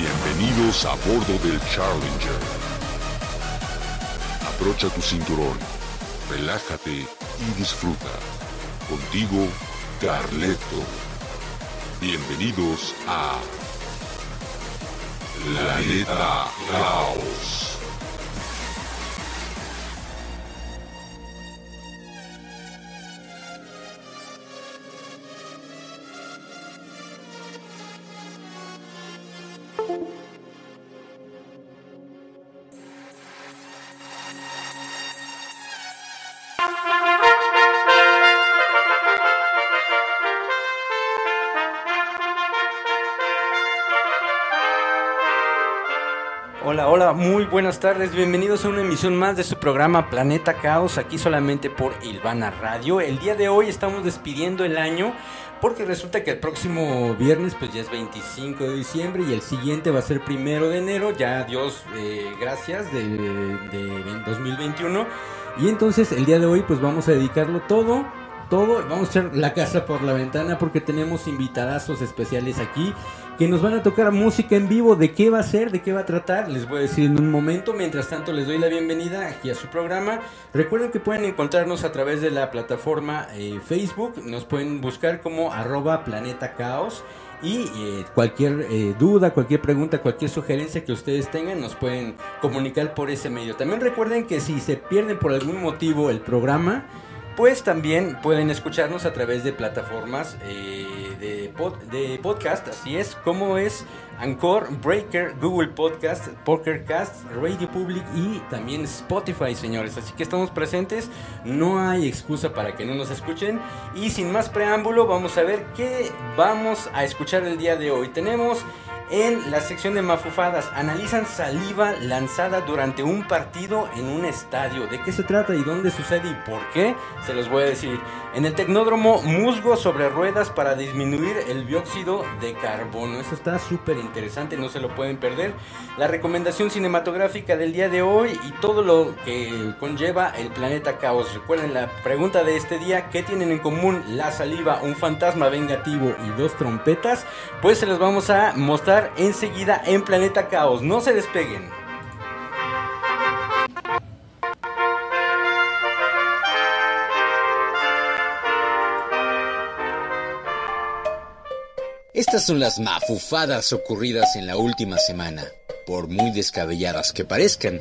Bienvenidos a bordo del Challenger. Abrocha tu cinturón, relájate y disfruta. Contigo, Carleto. Bienvenidos a Planeta Caos. Muy buenas tardes, bienvenidos a una emisión más de su programa Planeta Caos, aquí solamente por Ilvana Radio. El día de hoy estamos despidiendo el año porque resulta que el próximo viernes pues ya es 25 de diciembre y el siguiente va a ser primero de enero, ya Dios eh, gracias de, de 2021. Y entonces el día de hoy pues vamos a dedicarlo todo todo. Vamos a echar la casa por la ventana porque tenemos invitadazos especiales aquí que nos van a tocar música en vivo. ¿De qué va a ser? ¿De qué va a tratar? Les voy a decir en un momento. Mientras tanto, les doy la bienvenida aquí a su programa. Recuerden que pueden encontrarnos a través de la plataforma eh, Facebook. Nos pueden buscar como arroba planeta caos. Y eh, cualquier eh, duda, cualquier pregunta, cualquier sugerencia que ustedes tengan, nos pueden comunicar por ese medio. También recuerden que si se pierden por algún motivo el programa, pues también pueden escucharnos a través de plataformas eh, de, podcast, así es, como es Anchor, Breaker, Google Podcast, Pokercast, Radio Public y también Spotify, señores. Así que estamos presentes, no hay excusa para que no nos escuchen. Y sin más preámbulo, vamos a ver qué vamos a escuchar el día de hoy. Tenemos en la sección de mafufadas. Analizan saliva lanzada durante un partido en un estadio. ¿De qué se trata y dónde sucede y por qué? Se los voy a decir. En el tecnódromo, musgo sobre ruedas para disminuir el dióxido de carbono. Eso está súper interesante, no se lo pueden perder. La recomendación cinematográfica del día de hoy y todo lo que conlleva el planeta caos. Recuerden la pregunta de este día, ¿qué tienen en común la saliva, un fantasma vengativo y dos trompetas? Pues se los vamos a mostrar enseguida en Planeta Caos. No se despeguen. Estas son las mafufadas ocurridas en la última semana, por muy descabelladas que parezcan.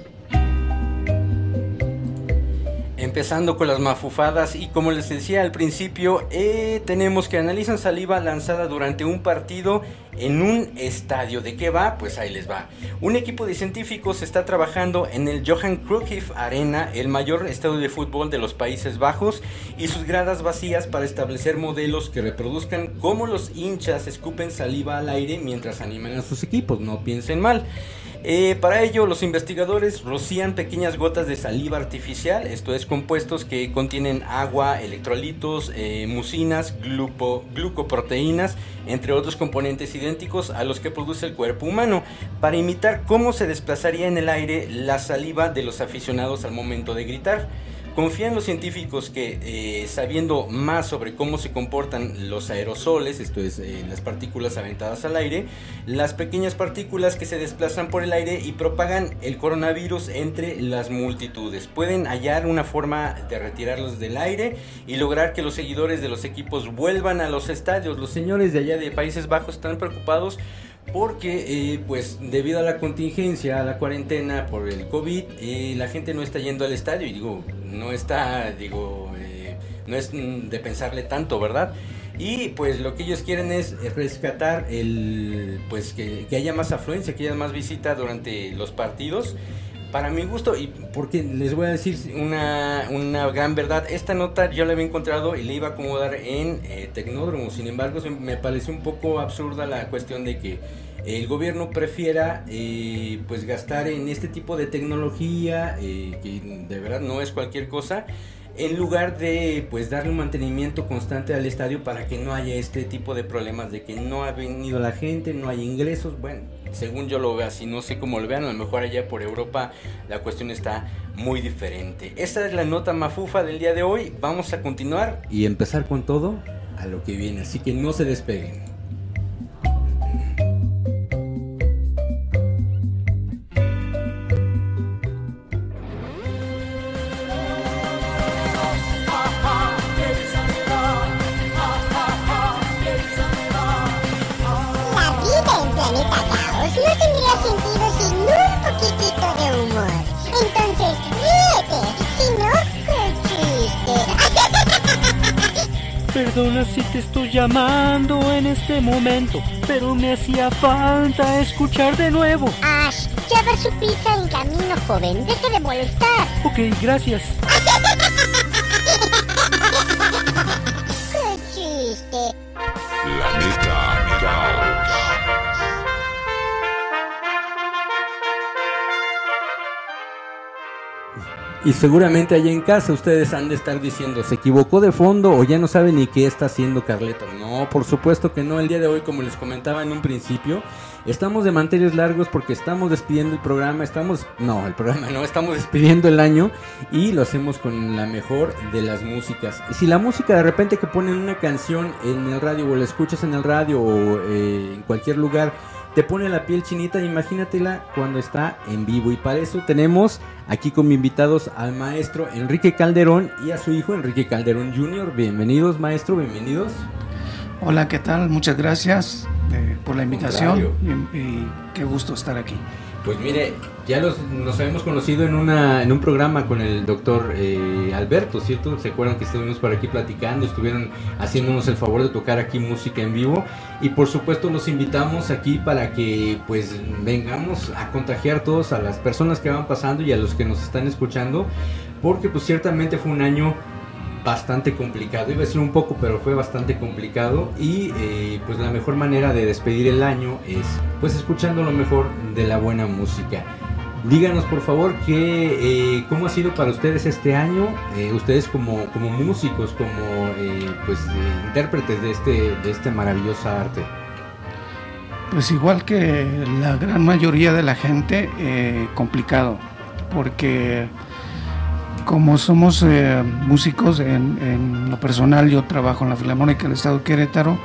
Empezando con las mafufadas y como les decía al principio, eh, tenemos que analizan saliva lanzada durante un partido en un estadio. ¿De qué va? Pues ahí les va. Un equipo de científicos está trabajando en el Johan Cruyff Arena, el mayor estadio de fútbol de los Países Bajos, y sus gradas vacías para establecer modelos que reproduzcan cómo los hinchas escupen saliva al aire mientras animan a sus equipos. No piensen mal. Eh, para ello, los investigadores rocían pequeñas gotas de saliva artificial, esto es compuestos que contienen agua, electrolitos, eh, mucinas, glucoproteínas, entre otros componentes idénticos a los que produce el cuerpo humano, para imitar cómo se desplazaría en el aire la saliva de los aficionados al momento de gritar. Confían los científicos que, eh, sabiendo más sobre cómo se comportan los aerosoles, esto es, eh, las partículas aventadas al aire, las pequeñas partículas que se desplazan por el aire y propagan el coronavirus entre las multitudes, pueden hallar una forma de retirarlos del aire y lograr que los seguidores de los equipos vuelvan a los estadios. Los señores de allá de Países Bajos están preocupados porque eh, pues debido a la contingencia, a la cuarentena por el COVID, eh, la gente no está yendo al estadio y digo, no está, digo, eh, no es de pensarle tanto, ¿verdad? Y pues lo que ellos quieren es rescatar el, pues que, que haya más afluencia, que haya más visita durante los partidos para mi gusto, y porque les voy a decir una, una, gran verdad, esta nota yo la había encontrado y la iba a acomodar en Tecnódromo, sin embargo me pareció un poco absurda la cuestión de que el gobierno prefiera eh, pues gastar en este tipo de tecnología, eh, que de verdad no es cualquier cosa, en lugar de pues darle un mantenimiento constante al estadio para que no haya este tipo de problemas de que no ha venido la gente, no hay ingresos, bueno, según yo lo veo así, no sé cómo lo vean, a lo mejor allá por Europa la cuestión está muy diferente. Esta es la nota mafufa del día de hoy, vamos a continuar y empezar con todo a lo que viene, así que no se despeguen. Perdona si te estoy llamando en este momento, pero me hacía falta escuchar de nuevo. Ash, ya ver su pizza en camino, joven. Deje de molestar. Ok, gracias. Y seguramente allá en casa ustedes han de estar diciendo, se equivocó de fondo o ya no sabe ni qué está haciendo Carleto. No, por supuesto que no. El día de hoy, como les comentaba en un principio, estamos de manteles largos porque estamos despidiendo el programa. Estamos, no, el programa no, estamos despidiendo el año y lo hacemos con la mejor de las músicas. Si la música de repente que ponen una canción en el radio o la escuchas en el radio o eh, en cualquier lugar, te pone la piel chinita, imagínatela cuando está en vivo. Y para eso tenemos aquí como invitados al maestro Enrique Calderón y a su hijo Enrique Calderón Jr. Bienvenidos, maestro, bienvenidos. Hola, ¿qué tal? Muchas gracias eh, por la invitación y qué gusto estar aquí. Pues mire, ya nos habíamos conocido en un programa con el doctor eh, Alberto, ¿cierto? ¿Se acuerdan que estuvimos por aquí platicando? Estuvieron haciéndonos el favor de tocar aquí música en vivo. Y por supuesto los invitamos aquí para que pues vengamos a contagiar todos a las personas que van pasando y a los que nos están escuchando. Porque pues ciertamente fue un año bastante complicado, iba a decir un poco, pero fue bastante complicado y eh, pues la mejor manera de despedir el año es pues escuchando lo mejor de la buena música. Díganos por favor que, eh, cómo ha sido para ustedes este año, eh, ustedes como, como músicos, como pues intérpretes de este, de este maravillosa arte. Pues igual que la gran mayoría de la gente, complicado, porque como somos eh, músicos, en, en lo personal yo trabajo en la Filarmónica del Estado de Querétaro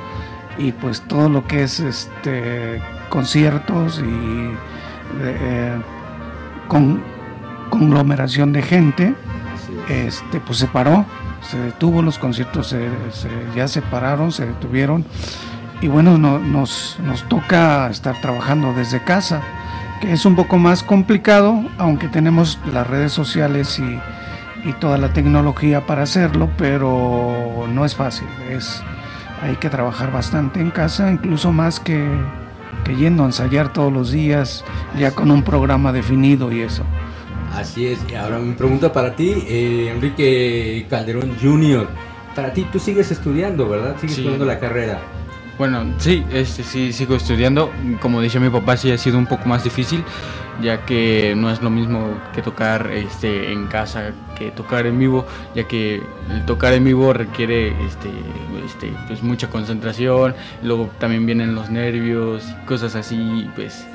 y pues todo lo que es este conciertos y eh, con conglomeración de gente, es. este pues se paró, se detuvo, los conciertos se, se- ya se pararon, se detuvieron y bueno, no- nos, nos toca estar trabajando desde casa, que es un poco más complicado, aunque tenemos las redes sociales y, y toda la tecnología para hacerlo, pero no es fácil, es, hay que trabajar bastante en casa, incluso más que, que yendo a ensayar todos los días, ya con un programa definido y eso. Así es, y ahora mi pregunta para ti, eh, Enrique Calderón Jr. Para ti, tú sigues estudiando, ¿verdad? Sigues Sí. estudiando la carrera. Bueno, sí, este sí sigo estudiando. Como decía mi papá, sí ha sido un poco más difícil, ya que no es lo mismo que tocar este en casa que tocar en vivo, ya que el tocar en vivo requiere este este pues mucha concentración, luego también vienen los nervios, y cosas así, pues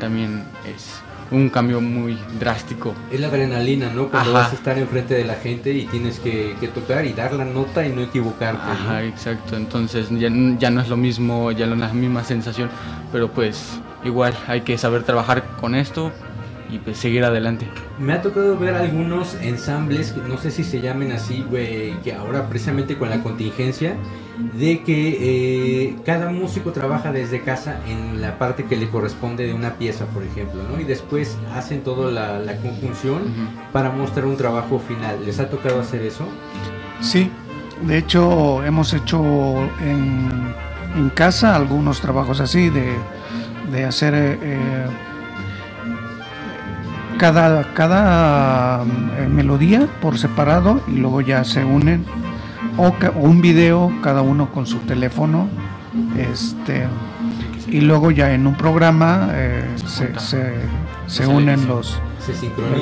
también es un cambio muy drástico. Es la adrenalina, ¿no? Cuando Ajá. vas a estar enfrente de la gente y tienes que, que tocar y dar la nota y no equivocarte. ¿no? Ajá, exacto. Entonces ya, ya no es lo mismo, ya no es la misma sensación, pero pues igual hay que saber trabajar con esto y pues seguir adelante. Me ha tocado ver algunos ensambles, que no sé si se llamen así, güey, que ahora precisamente con la contingencia, de que eh, cada músico trabaja desde casa en la parte que le corresponde de una pieza, por ejemplo, ¿no? Y después hacen toda la, la conjunción Ujú. para mostrar un trabajo final. ¿Les ha tocado hacer eso? Sí, de hecho hemos hecho en, en casa algunos trabajos así de, de hacer eh, eh, cada, cada eh, melodía por separado y luego ya se unen o, o un video cada uno con su teléfono este y luego ya en un programa eh, se, se, se unen los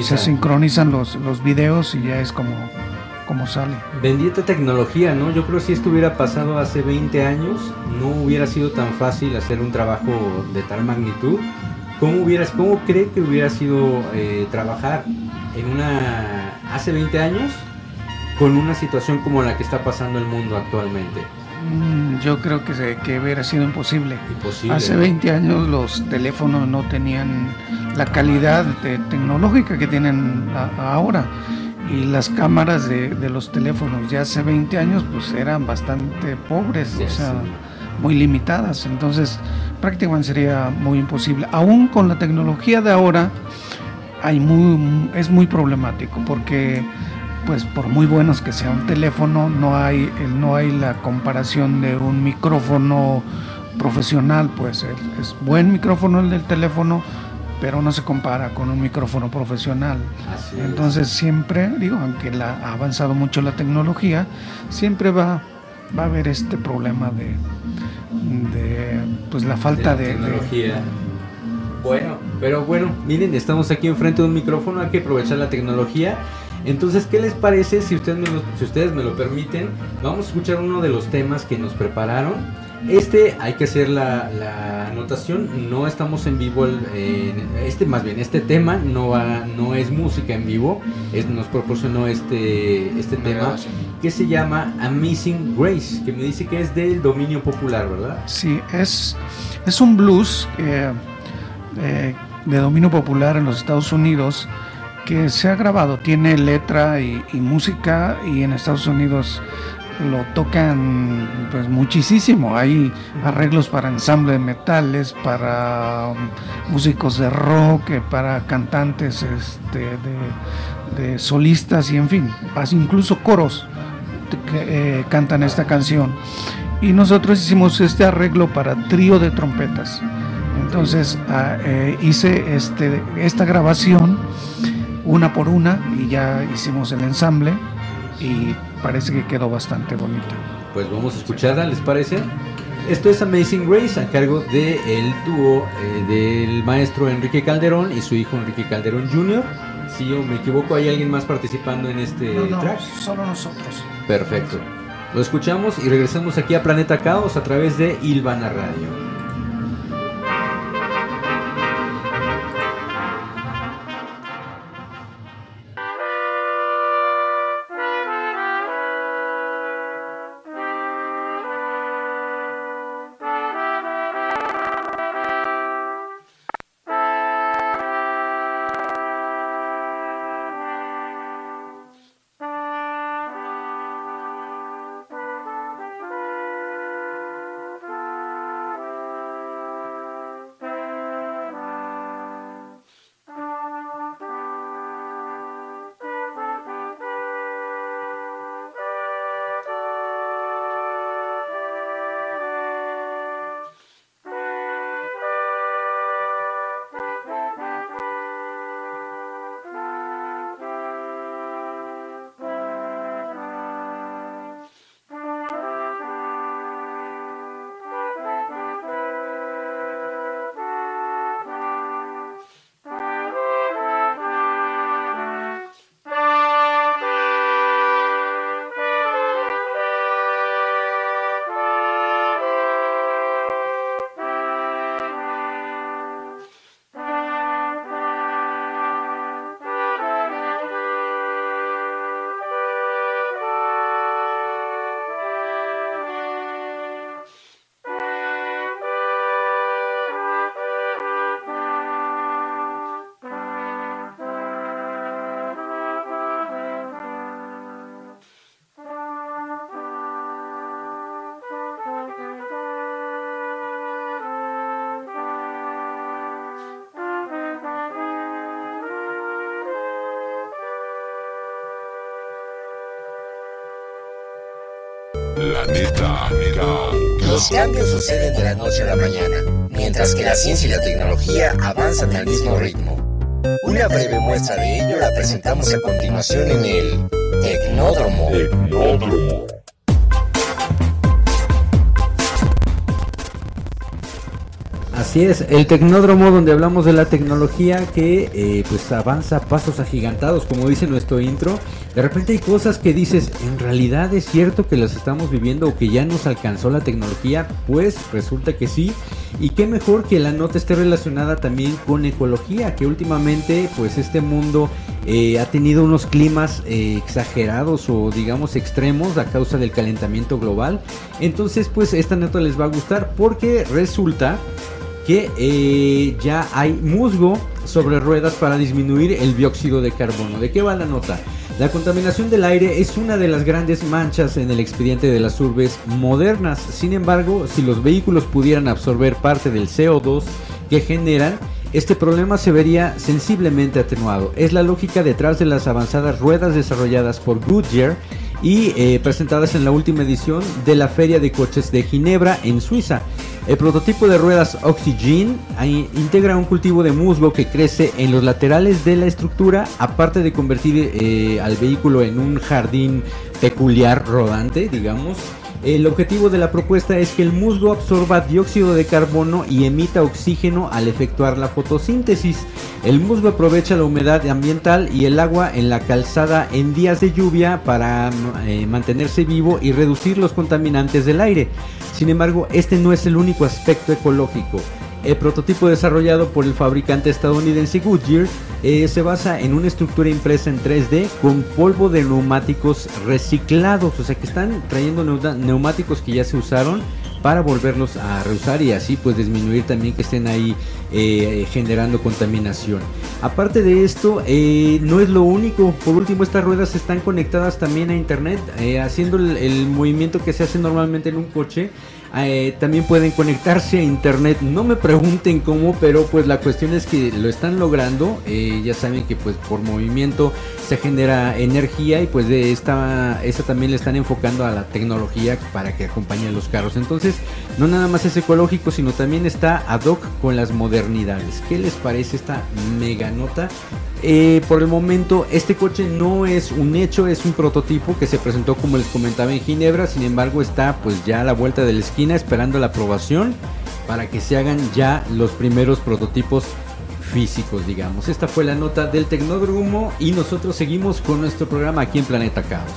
se sincronizan los, los videos y ya es como, como sale. Bendita tecnología, ¿no? Yo creo que si esto hubiera pasado hace 20 años, no hubiera sido tan fácil hacer un trabajo de tal magnitud. ¿Cómo, hubieras, cómo cree que hubiera sido eh, trabajar en una hace 20 años con una situación como la que está pasando el mundo actualmente? Mm, Yo creo que, se- que hubiera sido imposible. Imposible. Hace ¿no? 20 años los teléfonos no tenían la calidad de- tecnológica que tienen a- ahora. Y las cámaras de, de los teléfonos de hace 20 años pues eran bastante pobres, Sí, o sea, sí. muy limitadas. Entonces prácticamente sería muy imposible. Aún con la tecnología de ahora hay muy, es muy problemático porque pues por muy buenos que sea un teléfono, no hay, no hay la comparación de un micrófono profesional, pues es, buen micrófono el del teléfono, pero no se compara con un micrófono profesional. Así es. Entonces siempre, digo, aunque la, ha avanzado mucho la tecnología, siempre va, va a haber este problema de, de pues la falta de tecnología. Bueno, pero bueno, miren, estamos aquí enfrente de un micrófono, hay que aprovechar la tecnología. Entonces, ¿qué les parece si ustedes me lo, si ustedes me lo permiten? Vamos a escuchar uno de los temas que nos prepararon. Este, hay que hacer la, la anotación, no estamos en vivo, el- en- este más bien, este tema no, va, no es música en vivo, es, nos proporcionó este, este Una tema grabación. que se llama Amazing Grace, que me dice que es del dominio popular, ¿verdad? Sí, es, es un blues eh, eh, de dominio popular en los Estados Unidos que se ha grabado, tiene letra y, y música y en Estados Unidos lo tocan pues muchísimo. Hay arreglos para ensamble de metales, para um, músicos de rock, eh, para cantantes este, de, solistas y en fin, incluso coros que eh, cantan esta canción y nosotros hicimos este arreglo para trío de trompetas. Entonces ah, eh, hice este, esta grabación una por una y ya hicimos el ensamble y parece que quedó bastante bonita. Pues vamos a escucharla, ¿les parece? Esto es Amazing Grace a cargo del dúo eh, del maestro Enrique Calderón y su hijo Enrique Calderón Jr. Si yo me equivoco, ¿hay alguien más participando en este track? solo nosotros. Perfecto. Lo escuchamos y regresamos aquí a Planeta Caos a través de Ilvana Radio. Los cambios suceden de la noche a la mañana, mientras que la ciencia y la tecnología avanzan al mismo ritmo. Una breve muestra de ello la presentamos a continuación en el Tecnódromo. Tecnódromo. Así es, el tecnódromo donde hablamos de la tecnología que eh, pues avanza pasos agigantados, como dice nuestro intro. De repente hay cosas que dices, en realidad es cierto que las estamos viviendo o que ya nos alcanzó la tecnología, pues resulta que sí. Y qué mejor que la nota esté relacionada también con ecología, que últimamente pues este mundo eh, ha tenido unos climas eh, exagerados o digamos extremos a causa del calentamiento global. Entonces pues esta nota les va a gustar porque resulta que eh, ya hay musgo sobre ruedas para disminuir el dióxido de carbono. ¿De qué va la nota? La contaminación del aire es una de las grandes manchas en el expediente de las urbes modernas. Sin embargo, si los vehículos pudieran absorber parte del CO2 que generan, este problema se vería sensiblemente atenuado. Es la lógica detrás de las avanzadas ruedas desarrolladas por Goodyear y eh, presentadas en la última edición de la Feria de Coches de Ginebra en Suiza. El prototipo de ruedas Oxygen integra un cultivo de musgo que crece en los laterales de la estructura, aparte de convertir eh, al vehículo en un jardín peculiar rodante, digamos. El objetivo de la propuesta es que el musgo absorba dióxido de carbono y emita oxígeno al efectuar la fotosíntesis. El musgo aprovecha la humedad ambiental y el agua en la calzada en días de lluvia para eh, mantenerse vivo y reducir los contaminantes del aire. Sin embargo, este no es el único aspecto ecológico. El prototipo desarrollado por el fabricante estadounidense Goodyear eh, se basa en una estructura impresa en 3D con polvo de neumáticos reciclados, o sea que están trayendo neu- neumáticos que ya se usaron para volverlos a reusar y así pues disminuir también que estén ahí eh, generando contaminación. Aparte de esto, eh, no es lo único. Por último, estas ruedas están conectadas también a internet, haciendo el movimiento que se hace normalmente en un coche. Eh, también pueden conectarse a internet. No me pregunten cómo, pero pues la cuestión es que lo están logrando. Eh, ya saben que pues por movimiento se genera energía y pues de esta, esta también le están enfocando a la tecnología para que acompañe a los carros. Entonces, no nada más es ecológico, sino también está ad hoc con las modernidades. ¿Qué les parece esta mega nota? Eh, por el momento, este coche no es un hecho, es un prototipo que se presentó, como les comentaba, en Ginebra. Sin embargo, está pues ya a la vuelta de la esquina esperando la aprobación para que se hagan ya los primeros prototipos físicos, digamos. Esta fue la nota del Tecnódromo y nosotros seguimos con nuestro programa aquí en Planeta Caos.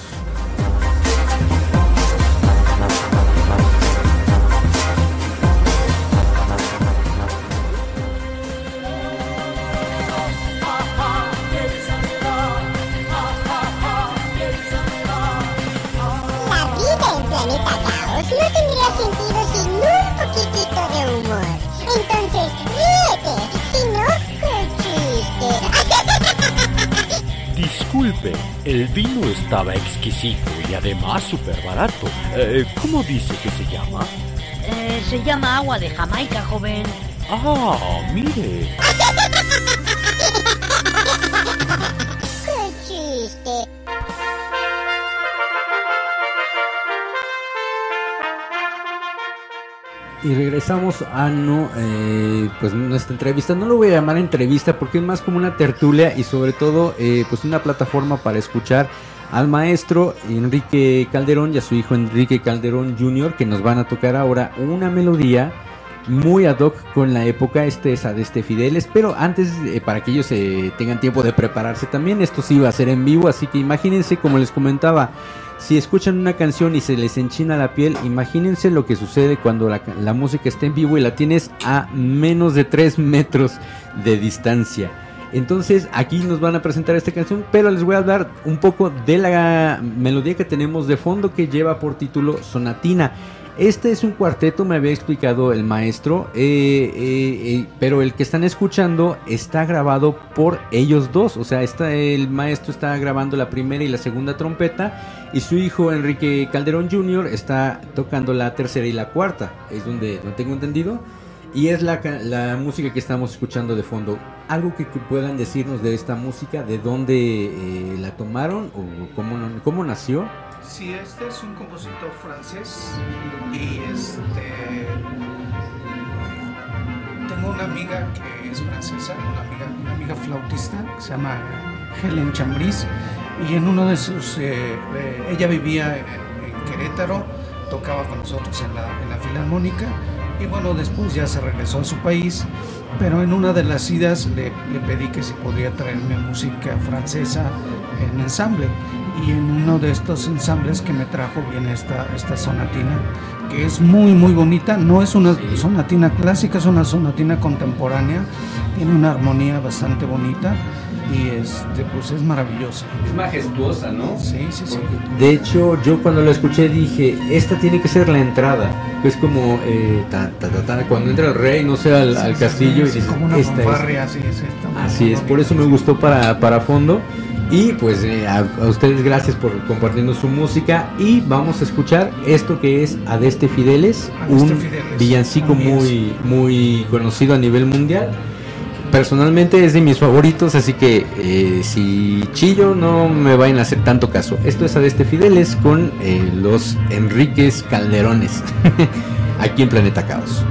El vino estaba exquisito y además súper barato. Eh, ¿Cómo dice que se llama? Eh, se llama agua de Jamaica, joven. Ah, mire. Y regresamos a no, eh, pues nuestra entrevista. No lo voy a llamar entrevista porque es más como una tertulia y sobre todo eh, pues una plataforma para escuchar al maestro Enrique Calderón y a su hijo Enrique Calderón Jr. que nos van a tocar ahora una melodía muy ad hoc con la época este de este Fideles, pero antes eh, para que ellos eh, tengan tiempo de prepararse también, esto sí va a ser en vivo, así que imagínense como les comentaba, si escuchan una canción y se les enchina la piel, imagínense lo que sucede cuando la, la música está en vivo y la tienes a menos de 3 metros de distancia. Entonces aquí nos van a presentar esta canción, pero les voy a hablar un poco de la melodía que tenemos de fondo que lleva por título Sonatina. Este es un cuarteto, me había explicado el maestro, eh, eh, eh, pero el que están escuchando está grabado por ellos dos. O sea, está, el maestro está grabando la primera y la segunda trompeta y su hijo Enrique Calderón Jr. está tocando la tercera y la cuarta. Es donde, donde tengo entendido. Y es la, ca- la música que estamos escuchando de fondo. ¿Algo que, que puedan decirnos de esta música? ¿De dónde la tomaron? ¿O cómo, cómo nació? Sí, este es un compositor francés y este tengo una amiga que es francesa, una amiga, una amiga flautista que se llama Helen Chambris y en uno de sus eh, eh, ella vivía en, en Querétaro, tocaba con nosotros en la, en la filarmónica y bueno después ya se regresó a su país, pero en una de las idas le, le pedí que si podía traerme música francesa en ensamble y en uno de estos ensambles que me trajo viene esta, esta sonatina que es muy muy bonita, no es una sonatina clásica, es una sonatina contemporánea, tiene una armonía bastante bonita y este pues es maravillosa. Es majestuosa, ¿no? Sí, sí, sí. De hecho, yo cuando lo escuché dije, esta tiene que ser la entrada. Es como eh, ta, ta, ta, ta, cuando entra el rey, no sé, al, al castillo y Sí, dices, como una esta es. fanfarria, sí, sí, está muy Así es, por eso me gustó para, para fondo. Y pues eh, a, a ustedes gracias por compartiendo su música. Y vamos a escuchar esto que es Adeste Fideles, Adeste un Fideles, villancico muy, muy conocido a nivel mundial. personalmente es de mis favoritos, así que eh, si chillo no me vayan a hacer tanto caso. Esto es Adeste Fideles con eh, los Enríquez Calderones, aquí en Planeta Caos.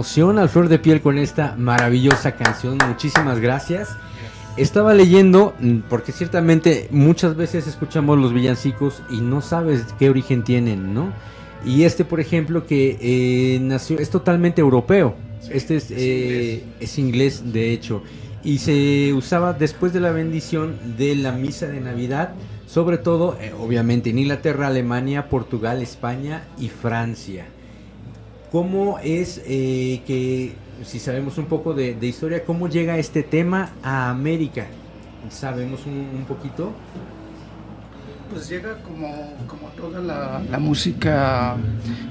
Emoción al flor de piel con esta maravillosa canción. Muchísimas gracias. Estaba leyendo, mm, porque ciertamente muchas veces escuchamos los villancicos y no sabes qué origen tienen, ¿no? Y este, por ejemplo, que eh, nació, es totalmente europeo. este es, eh, es, inglés. de hecho. Y se usaba después de la bendición de la misa de Navidad, sobre todo, eh, obviamente, en Inglaterra, Alemania, Portugal, España y Francia. ¿Cómo es eh, que, si sabemos un poco de, historia, cómo llega este tema a América? ¿Sabemos un, poquito? Pues llega como, como toda la, música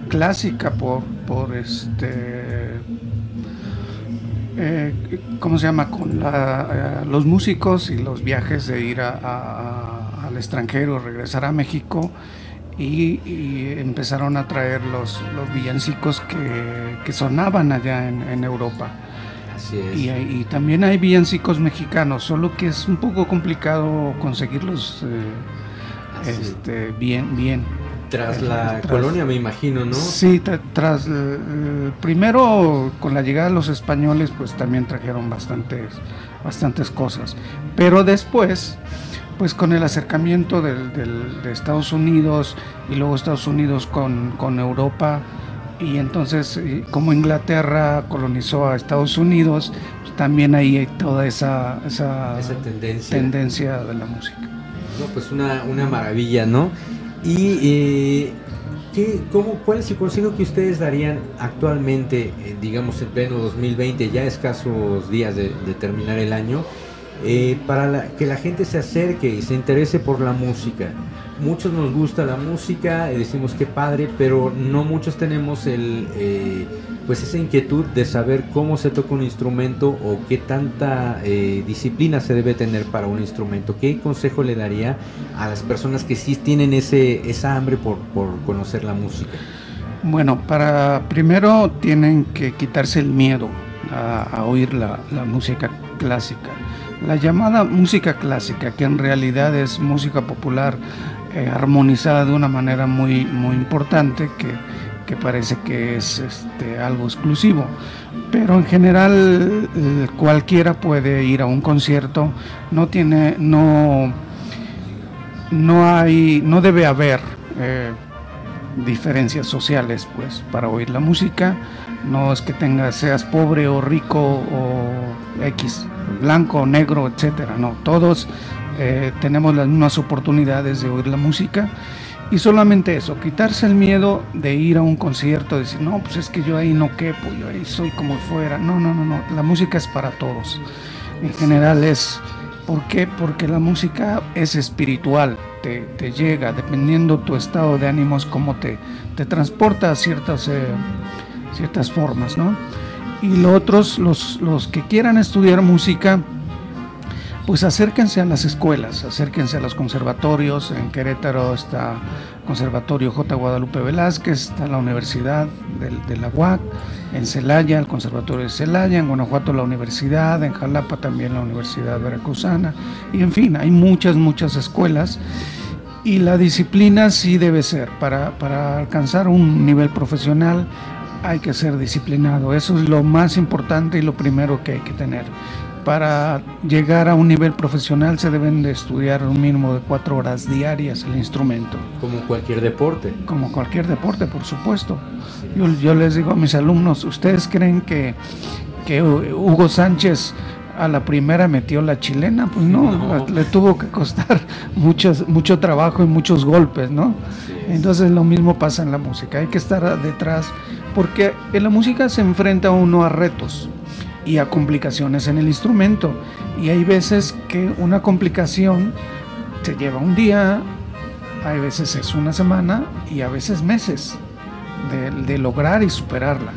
clásica por, por este... Eh, ¿Cómo se llama? Con eh, los músicos y los viajes de ir al extranjero, regresar a México y, empezaron a traer los, los villancicos que, sonaban allá en, Europa. Así es. Y, también hay villancicos mexicanos, solo que es un poco complicado conseguirlos eh, este, bien, bien. Tras la colonia, me imagino, ¿no? Sí, tras eh, primero con la llegada de los españoles, pues también trajeron bastantes, bastantes cosas. Pero después pues con el acercamiento del, de Estados Unidos y luego Estados Unidos con, con Europa y entonces como Inglaterra colonizó a Estados Unidos, pues, también ahí hay toda esa, esa, tendencia. tendencia. de la música. No, pues una, una maravilla, ¿no? Y eh, ¿qué, cómo, ¿cuál es el consejo que ustedes darían actualmente, eh, digamos en pleno 2020, ya escasos días de, de terminar el año? Eh, para que la gente se acerque y se interese por la música. Muchos nos gusta la música y decimos que padre, pero no muchos tenemos el, eh, pues esa inquietud de saber cómo se toca un instrumento o qué tanta eh, disciplina se debe tener para un instrumento. ¿Qué consejo le daría a las personas que sí tienen ese, esa hambre por, conocer la música? Bueno, para primero tienen que quitarse el miedo a, oír la música clásica la llamada música clásica, que en realidad es música popular eh, armonizada de una manera muy, muy importante, que, que parece que es este, algo exclusivo. Pero en general eh, cualquiera puede ir a un concierto, no tiene, no, no hay, no debe haber eh, diferencias sociales, pues, para oír la música. No es que tengas, seas pobre o rico o X, blanco negro, etcétera. No, todos eh, tenemos las mismas oportunidades de oír la música y solamente eso, quitarse el miedo de ir a un concierto, decir, no, pues es que yo ahí no quepo, yo ahí soy como fuera. No, no, no, no, la música es para todos. En general es, ¿por qué? Porque la música es espiritual, te, te llega, dependiendo tu estado de ánimos, cómo te, te transporta a ciertas, eh, ciertas formas, ¿no? Y los otros, los, los que quieran estudiar música, pues acérquense a las escuelas, acérquense a los conservatorios. En Querétaro está Conservatorio J. Guadalupe Velázquez, está la Universidad de, la UAC, en Celaya el Conservatorio de Celaya, en Guanajuato la Universidad, en Jalapa también la Universidad Veracruzana, y en fin, hay muchas, muchas escuelas. Y la disciplina sí debe ser, para, para alcanzar un nivel profesional hay que ser disciplinado, eso es lo más importante y lo primero que hay que tener para llegar a un nivel profesional se deben de estudiar un mínimo de cuatro horas diarias el instrumento. Como cualquier deporte. Como cualquier deporte, por supuesto. Yo, yo, les digo a mis alumnos, ¿ustedes creen que, que Hugo Sánchez a la primera metió la chilena? Pues no, le tuvo que costar muchos, mucho trabajo y muchos golpes, ¿no? Entonces lo mismo pasa en la música, hay que estar detrás, porque en la música se enfrenta uno a retos y a complicaciones en el instrumento. Y hay veces que una complicación se lleva un día, hay veces es una semana y a veces meses de, lograr y superarla.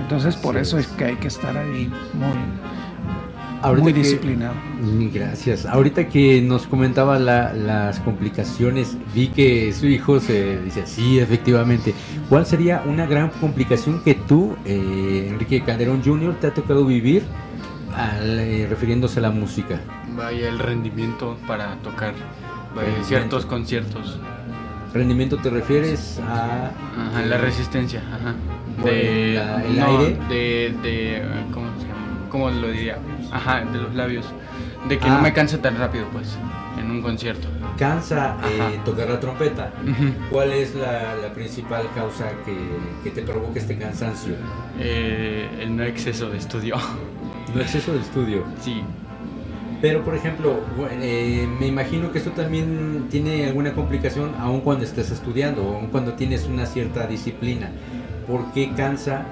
Entonces por eso es que hay que estar ahí muy, muy disciplinado. Gracias. Ahorita que nos comentaba las complicaciones, vi que su hijo se dice, sí, efectivamente. ¿Cuál sería una gran complicación que tú, eh, Enrique Calderón Jr., te ha tocado vivir eh, refiriéndose a la música? Vaya, el rendimiento para tocar ciertos conciertos. ¿Rendimiento te refieres a...? Ajá, la resistencia, ajá. De, el aire. De, de, ¿cómo, ¿cómo lo diría? Ajá, de los labios. De que no ah. me canse tan rápido, pues, en un concierto. ¿Cansa eh, tocar la trompeta? ¿Cuál es la, principal causa que, te provoca este cansancio? Eh, el no exceso de estudio. ¿No exceso de estudio? Sí. Pero, por ejemplo, eh, me imagino que esto también tiene alguna complicación aun cuando estés estudiando, aun cuando tienes una cierta disciplina. ¿Por qué cansa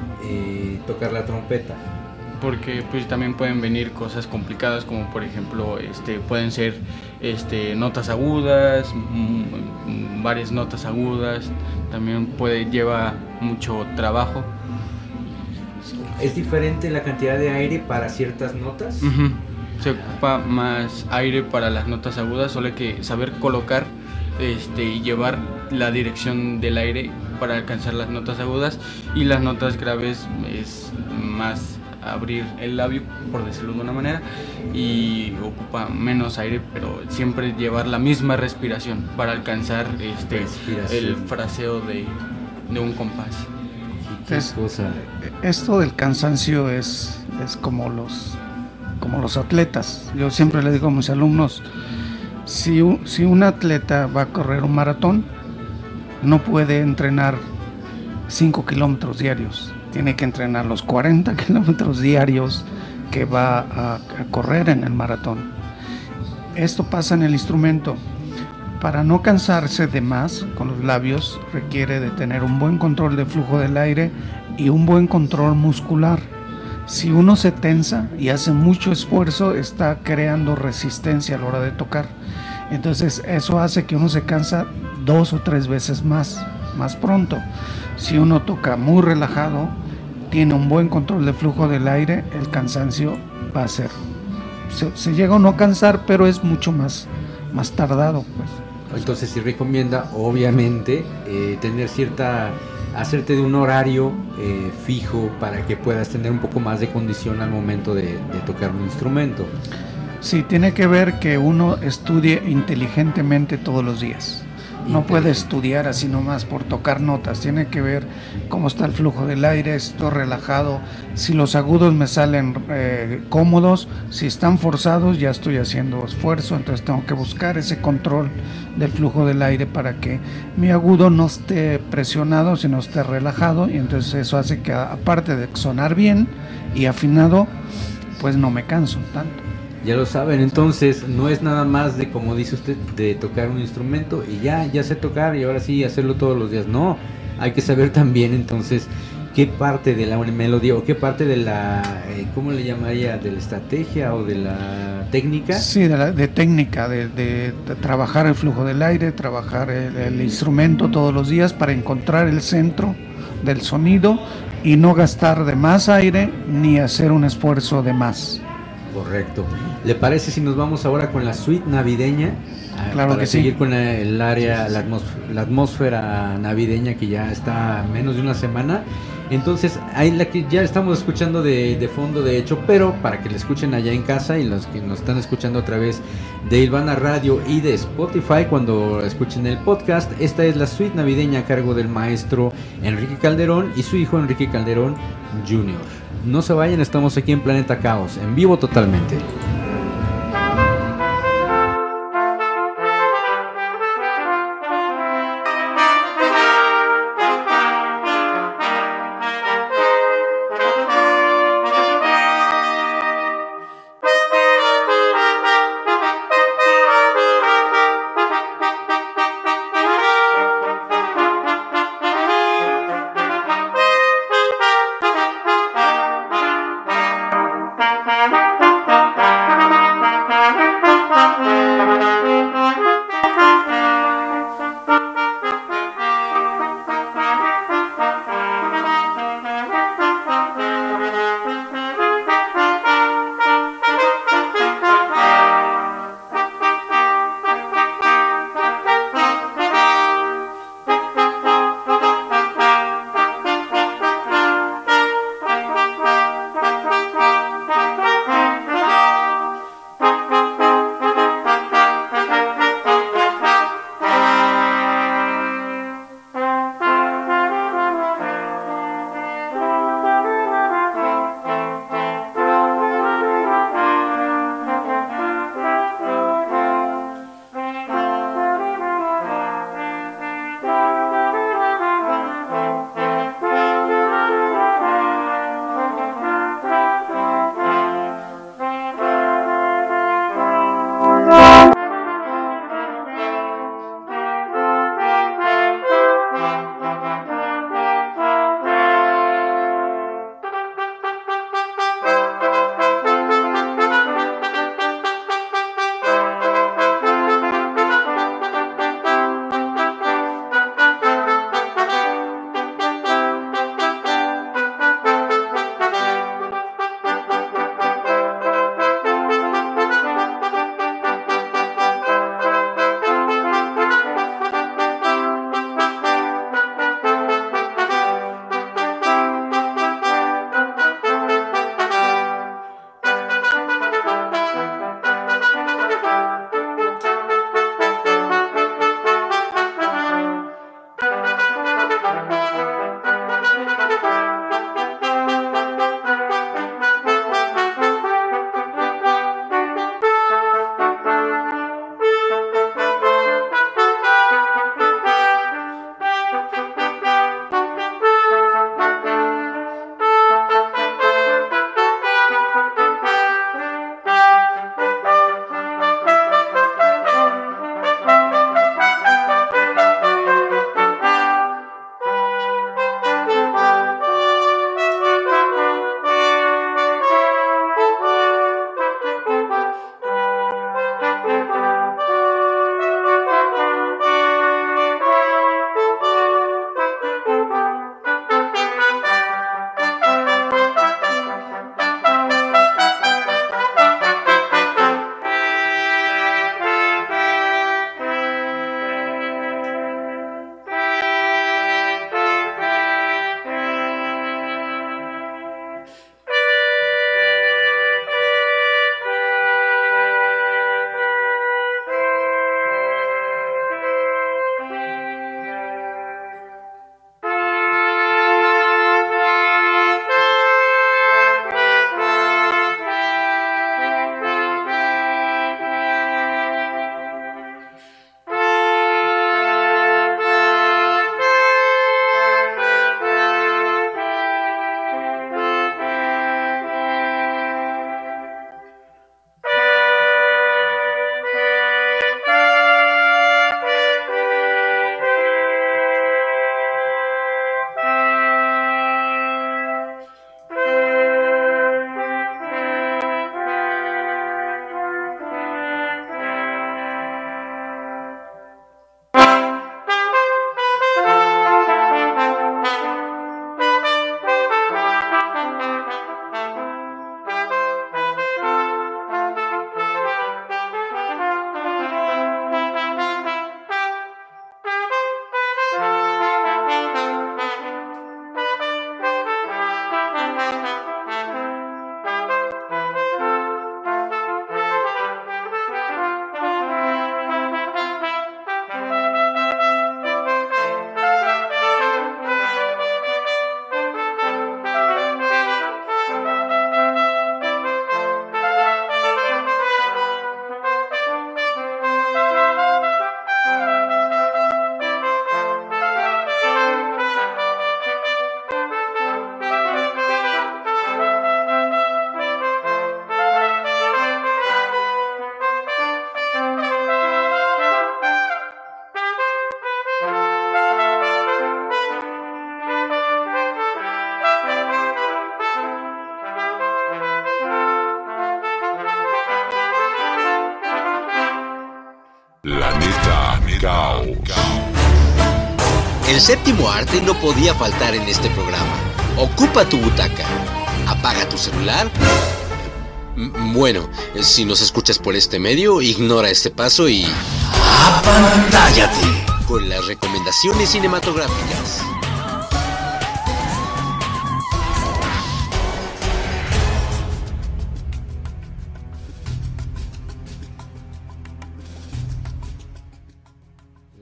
tocar la trompeta? Porque pues también pueden venir cosas complicadas como por ejemplo este pueden ser este notas agudas mm, varias notas agudas también puede llevar mucho trabajo. Es diferente la cantidad de aire para ciertas notas se ocupa más aire para las notas agudas solo hay que saber colocar este y llevar la dirección del aire para alcanzar las notas agudas y las notas graves es más abrir el labio, por decirlo de una manera, y ocupa menos aire, pero siempre llevar la misma respiración para alcanzar este el fraseo de, un compás. Esto del cansancio es, es como los como los atletas. Yo siempre le digo a mis alumnos, si si un atleta va a correr un maratón, no puede entrenar 5 kilómetros diarios tiene que entrenar los 40 kilómetros diarios que va a, correr en el maratón. Esto pasa en el instrumento. Para no cansarse de más con los labios requiere de tener un buen control de flujo del aire y un buen control muscular. Si uno se tensa y hace mucho esfuerzo, está creando resistencia a la hora de tocar. Entonces eso hace que uno se cansa dos o tres veces más, más pronto. Si uno toca muy relajado, tiene un buen control de flujo del aire, el cansancio va a ser. Se, llega a no cansar, pero es mucho más, más tardado. Pues. Entonces sí recomienda, obviamente, eh, tener cierta, hacerte de un horario eh, fijo para que puedas tener un poco más de condición al momento de, de tocar un instrumento. Sí, tiene que ver que uno estudie inteligentemente todos los días. No puede estudiar así nomás por tocar notas. Tiene que ver cómo está el flujo del aire, si estoy relajado, si los agudos me salen eh, cómodos, si están forzados ya estoy haciendo esfuerzo, entonces tengo que buscar ese control del flujo del aire para que mi agudo no esté presionado, sino esté relajado y entonces eso hace que aparte de sonar bien y afinado, pues no me canso tanto. Ya lo saben, entonces no es nada más de, como dice usted, de tocar un instrumento y ya, ya sé tocar y ahora sí hacerlo todos los días. No, hay que saber también entonces qué parte de la melodía o qué parte de la, eh, ¿cómo le llamaría? ¿De la estrategia o de la técnica? Sí, de, la, de técnica, de, de, trabajar el flujo del aire, trabajar el, el instrumento todos los días para encontrar el centro del sonido y no gastar de más aire ni hacer un esfuerzo de más. Correcto. ¿Le parece si nos vamos ahora con la suite navideña? Ah, Claro para que sí. seguir con la- el área, la, atmos- la atmósfera navideña que ya está a menos de una semana. Entonces, ahí la que ya estamos escuchando de, de fondo, de hecho, pero para que la escuchen allá en casa y los que nos están escuchando a través de Ilvana Radio y de Spotify cuando escuchen el podcast, esta es la suite navideña a cargo del maestro Enrique Calderón y su hijo Enrique Calderón Jr. No se vayan, estamos aquí en Planeta Caos, en vivo totalmente. El séptimo arte no podía faltar en este programa. Ocupa tu butaca. Apaga tu celular. Bueno, si nos escuchas por este medio, ignora este paso y... ¡Apantállate! Con las recomendaciones cinematográficas.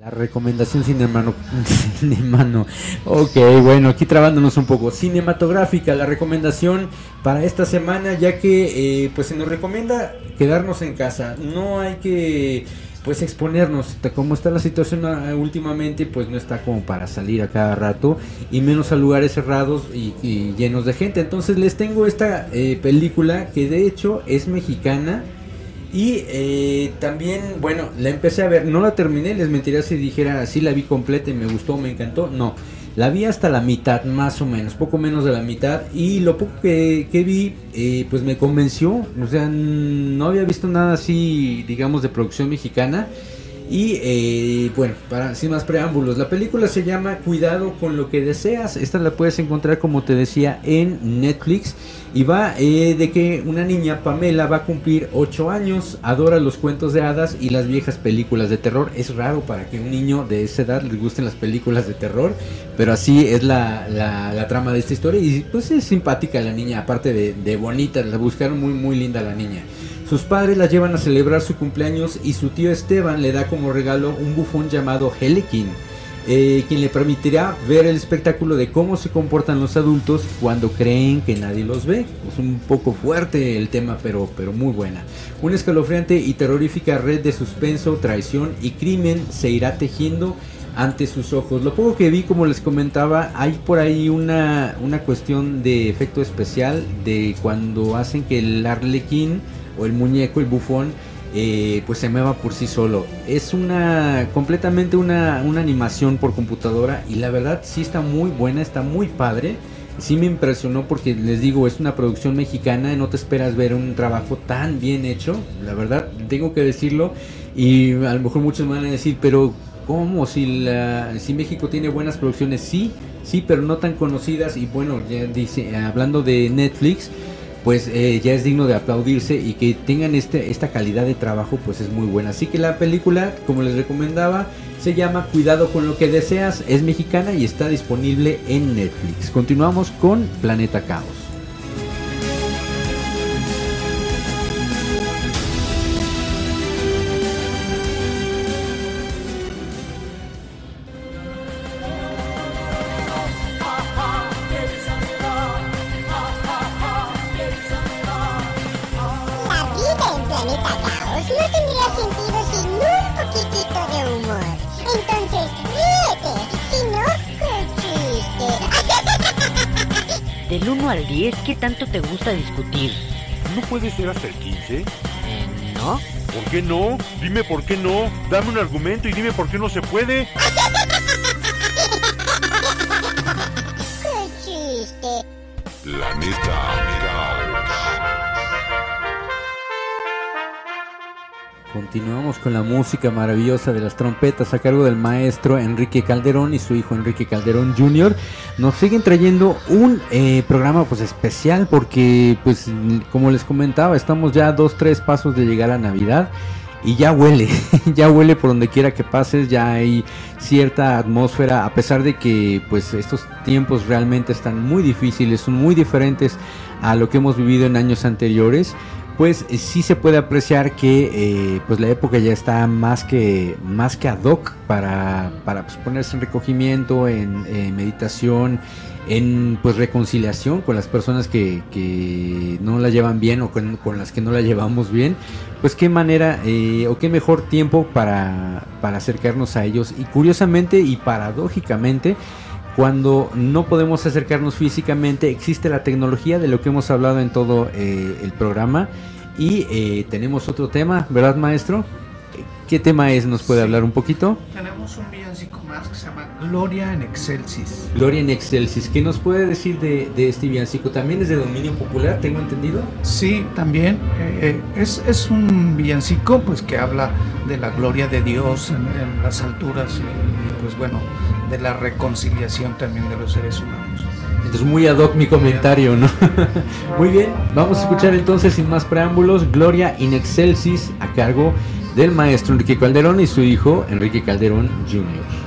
La recomendación cinemano... cinemano. Ok, bueno, aquí trabándonos un poco. Cinematográfica, la recomendación para esta semana, ya que eh, pues se nos recomienda quedarnos en casa. No hay que pues exponernos. Como está la situación ah, últimamente, pues no está como para salir a cada rato. Y menos a lugares cerrados y, y llenos de gente. Entonces les tengo esta eh, película que de hecho es mexicana. Y eh, también, bueno, la empecé a ver, no la terminé, les mentiría si dijera, sí la vi completa y me gustó, me encantó, no, la vi hasta la mitad, más o menos, poco menos de la mitad, y lo poco que, que vi, eh, pues me convenció, o sea, no había visto nada así, digamos, de producción mexicana, y eh, bueno, para sin más preámbulos, la película se llama Cuidado con lo que deseas. Esta la puedes encontrar, como te decía, en Netflix. Y va eh, de que una niña, Pamela, va a cumplir 8 años, adora los cuentos de hadas y las viejas películas de terror. Es raro para que un niño de esa edad le gusten las películas de terror, pero así es la, la- trama de esta historia. Y pues es simpática la niña, aparte de, de bonita, la buscaron muy, muy linda la niña. Sus padres la llevan a celebrar su cumpleaños y su tío Esteban le da como regalo un bufón llamado Helekin, eh, quien le permitirá ver el espectáculo de cómo se comportan los adultos cuando creen que nadie los ve. Es un poco fuerte el tema, pero, pero muy buena. Una escalofriante y terrorífica red de suspenso, traición y crimen se irá tejiendo ante sus ojos. Lo poco que vi, como les comentaba, hay por ahí una, una cuestión de efecto especial de cuando hacen que el arlequín o el muñeco, el bufón, eh, pues se mueva por sí solo. Es una completamente una, una animación por computadora y la verdad sí está muy buena, está muy padre. Sí me impresionó porque les digo, es una producción mexicana, no te esperas ver un trabajo tan bien hecho, la verdad, tengo que decirlo y a lo mejor muchos me van a decir, pero ¿cómo? Si, la, si México tiene buenas producciones, sí, sí, pero no tan conocidas y bueno, ya dice, hablando de Netflix, pues eh, ya es digno de aplaudirse y que tengan este, esta calidad de trabajo pues es muy buena. Así que la película, como les recomendaba, se llama Cuidado con lo que deseas, es mexicana y está disponible en Netflix. Continuamos con Planeta Caos. Gusta discutir? ¿No puede ser hasta el 15? Eh, ¿No? ¿Por qué no? Dime por qué no. Dame un argumento y dime por qué no se puede. Continuamos con la música maravillosa de las trompetas a cargo del maestro Enrique Calderón y su hijo Enrique Calderón Jr. Nos siguen trayendo un eh, programa pues especial porque pues como les comentaba estamos ya a dos tres pasos de llegar a Navidad y ya huele, ya huele por donde quiera que pases, ya hay cierta atmósfera a pesar de que pues estos tiempos realmente están muy difíciles, son muy diferentes a lo que hemos vivido en años anteriores pues eh, sí se puede apreciar que eh, pues la época ya está más que más que ad hoc para, para pues, ponerse en recogimiento, en, en meditación, en pues reconciliación con las personas que, que no la llevan bien o con, con las que no la llevamos bien. Pues qué manera eh, o qué mejor tiempo para, para acercarnos a ellos. Y curiosamente y paradójicamente, cuando no podemos acercarnos físicamente, existe la tecnología de lo que hemos hablado en todo eh, el programa. Y eh, tenemos otro tema, ¿verdad, maestro? ¿Qué tema es? ¿Nos puede hablar un poquito? Tenemos un villancico más que se llama Gloria en Excelsis. Gloria en Excelsis. ¿Qué nos puede decir de, de este villancico? ¿También es de dominio popular, tengo entendido? Sí, también. eh, es, es un villancico pues que habla de la gloria de Dios en, en las alturas y, pues bueno, de la reconciliación también de los seres humanos. Entonces muy ad hoc mi comentario, ¿no? muy bien, vamos a escuchar entonces sin más preámbulos Gloria in Excelsis a cargo del maestro Enrique Calderón y su hijo Enrique Calderón Jr.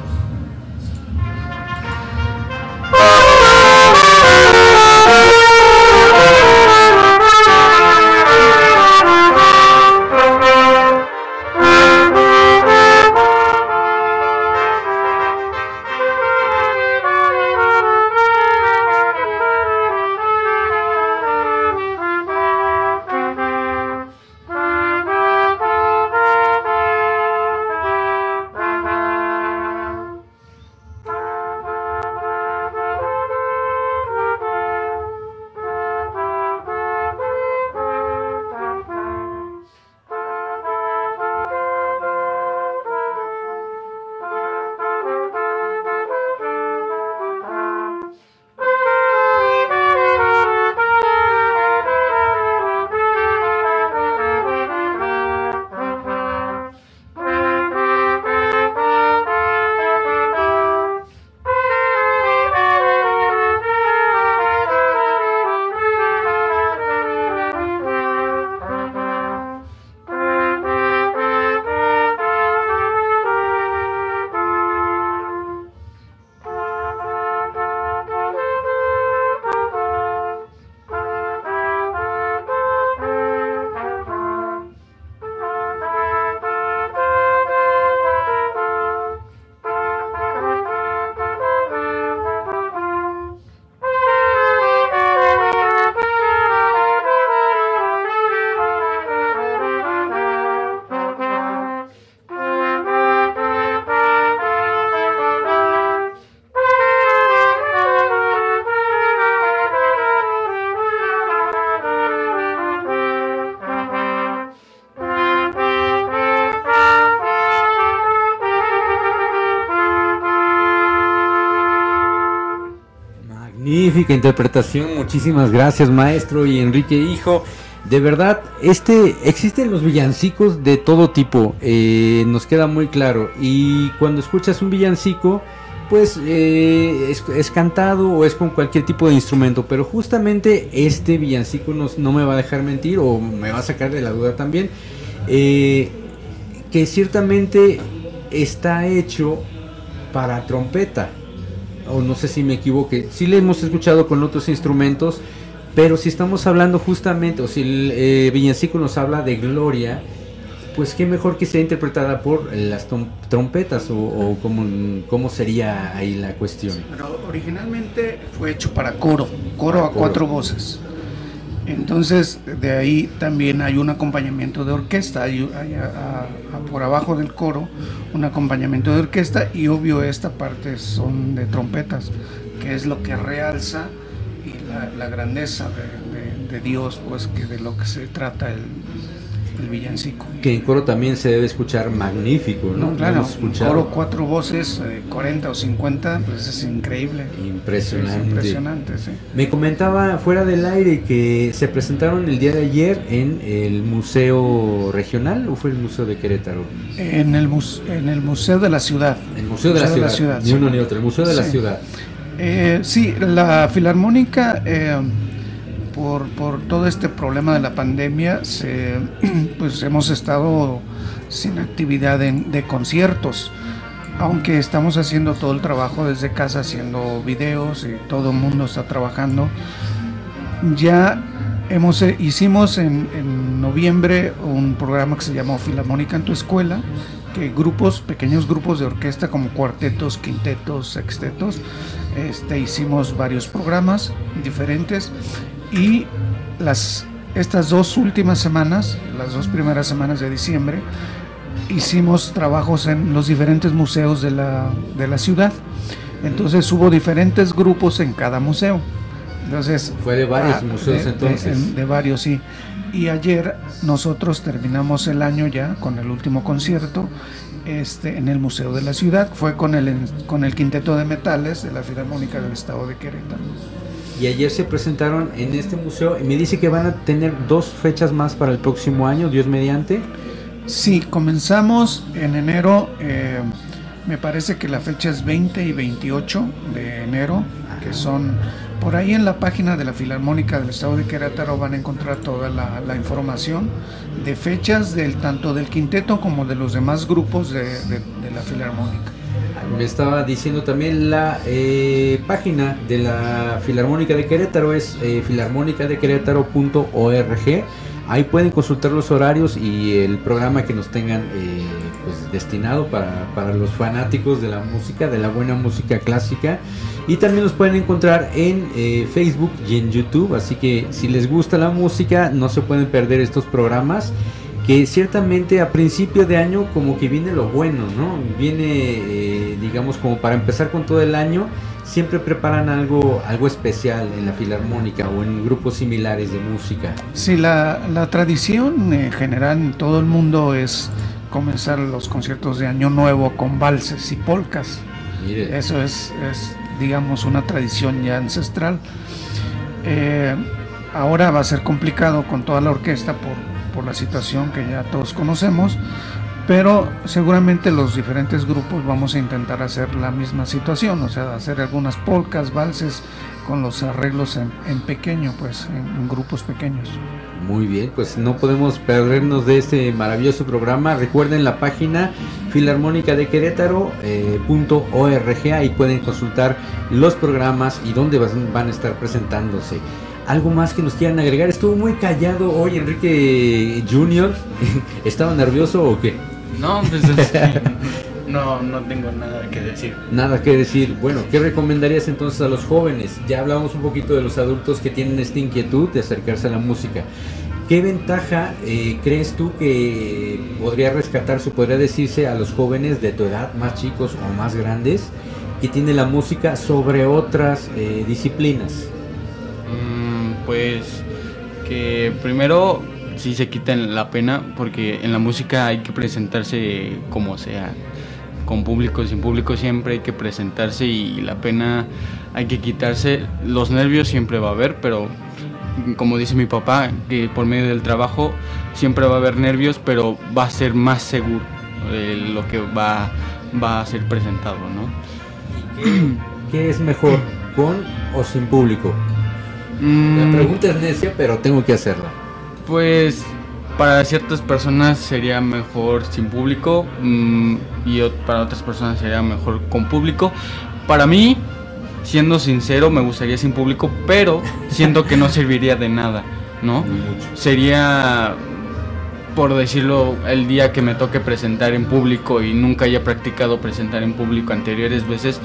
Interpretación, muchísimas gracias maestro y Enrique hijo. De verdad, este existen los villancicos de todo tipo, eh, nos queda muy claro. Y cuando escuchas un villancico, pues eh, es, es cantado o es con cualquier tipo de instrumento. Pero justamente este villancico nos- no me va a dejar mentir o me va a sacar de la duda también. eh, que ciertamente está hecho para trompeta o no sé si me equivoque, sí le hemos escuchado con otros instrumentos, pero si estamos hablando justamente, o si el eh, villancico nos habla de gloria, pues qué mejor que sea interpretada por las trompetas, o, o cómo, cómo sería ahí la cuestión. Pero originalmente fue hecho para coro, coro Para a coro. cuatro voces. Entonces, de ahí también hay un acompañamiento de orquesta, hay, hay a- a- a- por abajo del coro un acompañamiento de orquesta y obvio esta parte son de trompetas, que es lo que realza y la, grandeza de, de- de Dios, pues que de lo que se trata el, el villancico. Que en coro también se debe escuchar magnífico, ¿no? Claro, coro cuatro voces, eh, 40 o 50, pues es increíble. Impresionante. Es impresionante, sí. Me comentaba fuera del aire que se presentaron el día de ayer en el Museo Regional o fue el Museo de Querétaro. En el, mus- en el Museo de la Ciudad. El Museo de la Ciudad, ni sí. uno ni otro, el Museo de la. Ciudad. Eh, sí, la Filarmónica, eh, por, por todo este problema de la pandemia, pues hemos estado sin actividad de conciertos. Aunque estamos haciendo todo el trabajo desde casa, haciendo videos y todo el mundo está trabajando. Ya hemos, eh, hicimos en, en noviembre un programa que se llamó Filarmónica en tu escuela, que grupos, pequeños grupos de orquesta como cuartetos, quintetos, sextetos, este, hicimos varios programas diferentes y las, estas dos últimas semanas, las dos primeras semanas de diciembre, hicimos trabajos en los diferentes museos de la, de la ciudad. Entonces hubo diferentes grupos en cada museo. Entonces, Fue de varios ah, museos de- de- entonces. de varios, sí. Y ayer nosotros terminamos el año ya con el último concierto este, en el Museo de la Ciudad. Fue con el, con el Quinteto de Metales de la Filarmónica del Estado de Querétaro. Y ayer se presentaron en este museo y me dice que van a tener dos fechas más para el próximo año, Dios mediante. Sí, comenzamos en enero. eh, me parece que la fecha es 20 y 28 de enero, que son por ahí en la página de la Filarmónica del Estado de Querétaro van a encontrar toda la, la información de fechas del tanto del quinteto como de los demás grupos de, de- de la Filarmónica. Me estaba diciendo también la eh, página de la Filarmónica de Querétaro es eh, filarmonicadequerétaro.org. Ahí pueden consultar los horarios y el programa que nos tengan eh, pues, destinado para, para los fanáticos de la música, de la buena música clásica. Y también los pueden encontrar en eh, Facebook y en YouTube. Así que si les gusta la música, no se pueden perder estos programas que ciertamente a principio de año como que viene lo bueno, ¿no? Viene, eh, digamos, como para empezar con todo el año, siempre preparan algo, algo especial en la filarmónica o en grupos similares de música. Sí, la, la tradición en general en todo el mundo es comenzar los conciertos de Año Nuevo con valses y polcas. Mire. Eso es, es, digamos, una tradición ya ancestral. Eh, ahora va a ser complicado con toda la orquesta por, por la situación que ya todos conocemos, pero seguramente los diferentes grupos vamos a intentar hacer la misma situación, o sea, hacer algunas polcas, valses con los arreglos en, pequeño, pues en, grupos pequeños. Muy bien, pues no podemos perdernos de este maravilloso programa. Recuerden la página filarmónica de Querétaro eh, punto org, ahí pueden consultar los programas y dónde van a estar presentándose. ¿Algo más que nos quieran agregar? Estuvo muy callado hoy Enrique Junior. ¿Estaba nervioso o qué? No, pues es que no, no tengo nada que decir. Nada que decir. Bueno, ¿qué recomendarías entonces a los jóvenes? Ya hablamos un poquito de los adultos que tienen esta inquietud de acercarse a la música. ¿Qué ventaja eh, crees tú que podría rescatarse, podría decirse a los jóvenes de tu edad, más chicos o más grandes, que tiene la música sobre otras eh, disciplinas? Pues que primero sí se quiten la pena porque en la música hay que presentarse como sea, con público, sin público siempre hay que presentarse y la pena hay que quitarse. Los nervios siempre va a haber, pero como dice mi papá, que por medio del trabajo siempre va a haber nervios, pero va a ser más seguro eh, lo que va, va a ser presentado, ¿no? ¿Qué es mejor, con o sin público? Mm. La pregunta es necia, pero tengo que hacerla. Pues para ciertas personas sería mejor sin público mm, y para otras personas sería mejor con público. Para mí, siendo sincero, me gustaría sin público, pero siento que no serviría de nada, ¿no? Sería, por decirlo, el día que me toque presentar en público y nunca haya practicado presentar en público anteriores veces,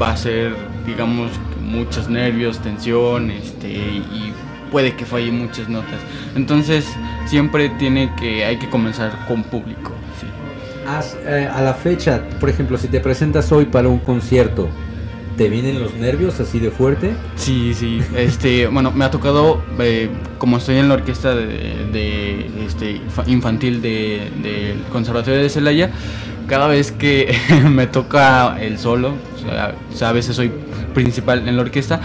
va a ser, digamos, muchos nervios, tensión, este, y puede que falle muchas notas. Entonces, siempre tiene que, hay que comenzar con público. sí. Eh, a la fecha, por ejemplo, si te presentas hoy para un concierto, ¿te vienen los nervios así de fuerte? Sí, sí. Este, bueno, me ha tocado, eh, como estoy en la orquesta de, de, este, infa- infantil de- del Conservatorio de Celaya, cada vez que me toca el solo, o sea, o sea, a veces soy principal en la orquesta,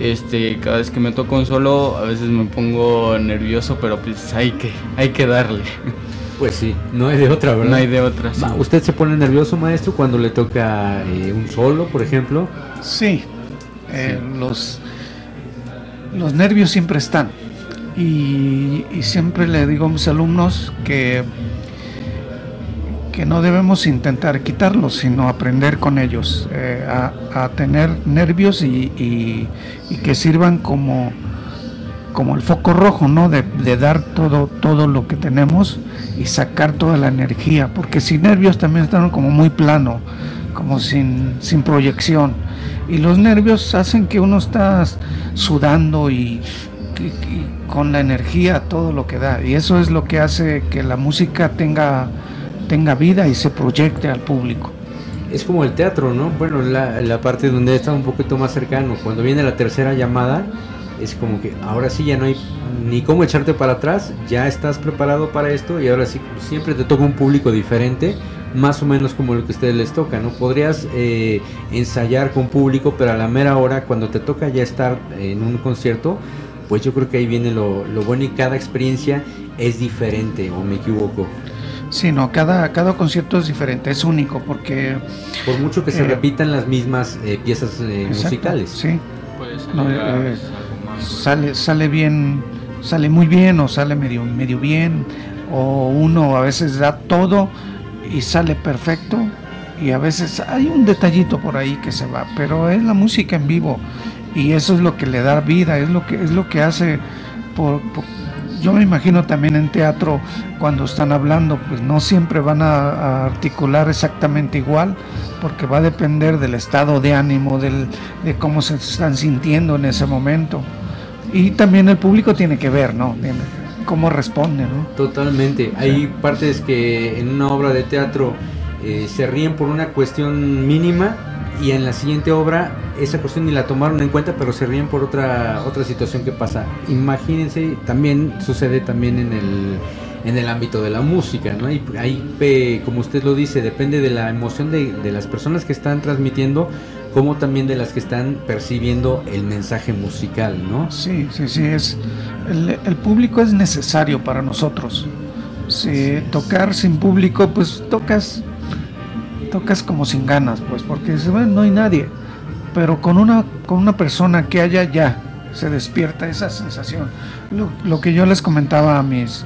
este, cada vez que me toca un solo, a veces me pongo nervioso, pero pues hay que, hay que darle. Pues sí, no hay de otra, ¿verdad? No hay de otra, sí. ¿Usted se pone nervioso, maestro, cuando le toca eh, un solo, por ejemplo? Sí, eh, Los, los nervios siempre están. Y, y siempre le digo a mis alumnos que, que no debemos intentar quitarlos, sino aprender con ellos, eh, a, a tener nervios y, y- que sirvan como, como el foco rojo, ¿no? De, de dar todo, todo lo que tenemos y sacar toda la energía, porque sin nervios también están como muy plano, como sin, sin proyección. Y los nervios hacen que uno está sudando y con la energía todo lo que da. Y eso es lo que hace que la música tenga, tenga vida y se proyecte al público. Es como el teatro, ¿no? Bueno, la, parte donde está un poquito más cercano. Cuando viene la tercera llamada, es como que ahora sí ya no hay ni cómo echarte para atrás, ya estás preparado para esto y ahora sí siempre te toca un público diferente, más o menos como lo que a ustedes les toca, ¿no? Podrías eh, ensayar con público, pero a la mera hora, cuando te toca ya estar en un concierto, pues yo creo que ahí viene lo, lo bueno y cada experiencia es diferente, o me equivoco. Sí, no, cada, cada concierto es diferente, es único, porque... Por mucho que se Eh, repitan las mismas eh, piezas eh, Exacto, musicales. Sí. No, eh, algo más. sale, sale bien, sale muy bien o sale medio, medio bien, o uno a veces da todo y sale perfecto, y a veces hay un detallito por ahí que se va, pero es la música en vivo, y eso es lo que le da vida, es lo que, es lo que hace por, por- yo me imagino también en teatro cuando están hablando, pues no siempre van a, a articular exactamente igual, porque va a depender del estado de ánimo, del, de cómo se están sintiendo en ese momento. Y también el público tiene que ver, ¿no? Tiene- Cómo responde, ¿no? Totalmente. Hay partes que en una obra de teatro eh, se ríen por una cuestión mínima y en la siguiente obra esa cuestión ni la tomaron en cuenta, pero se ríen por otra otra situación que pasa. Imagínense, también sucede también en el en el ámbito de la música, ¿no? Y ahí, como usted lo dice, depende de la emoción de, de las personas que están transmitiendo, como también de las que están percibiendo el mensaje musical, ¿no? Sí, sí, sí, es el, el público es necesario para nosotros. Si tocar sin público, pues tocas tocas como sin ganas, pues, porque "Bueno, no hay nadie. Pero con una con una persona que haya ya se despierta esa sensación. Lo, lo que yo les comentaba a mis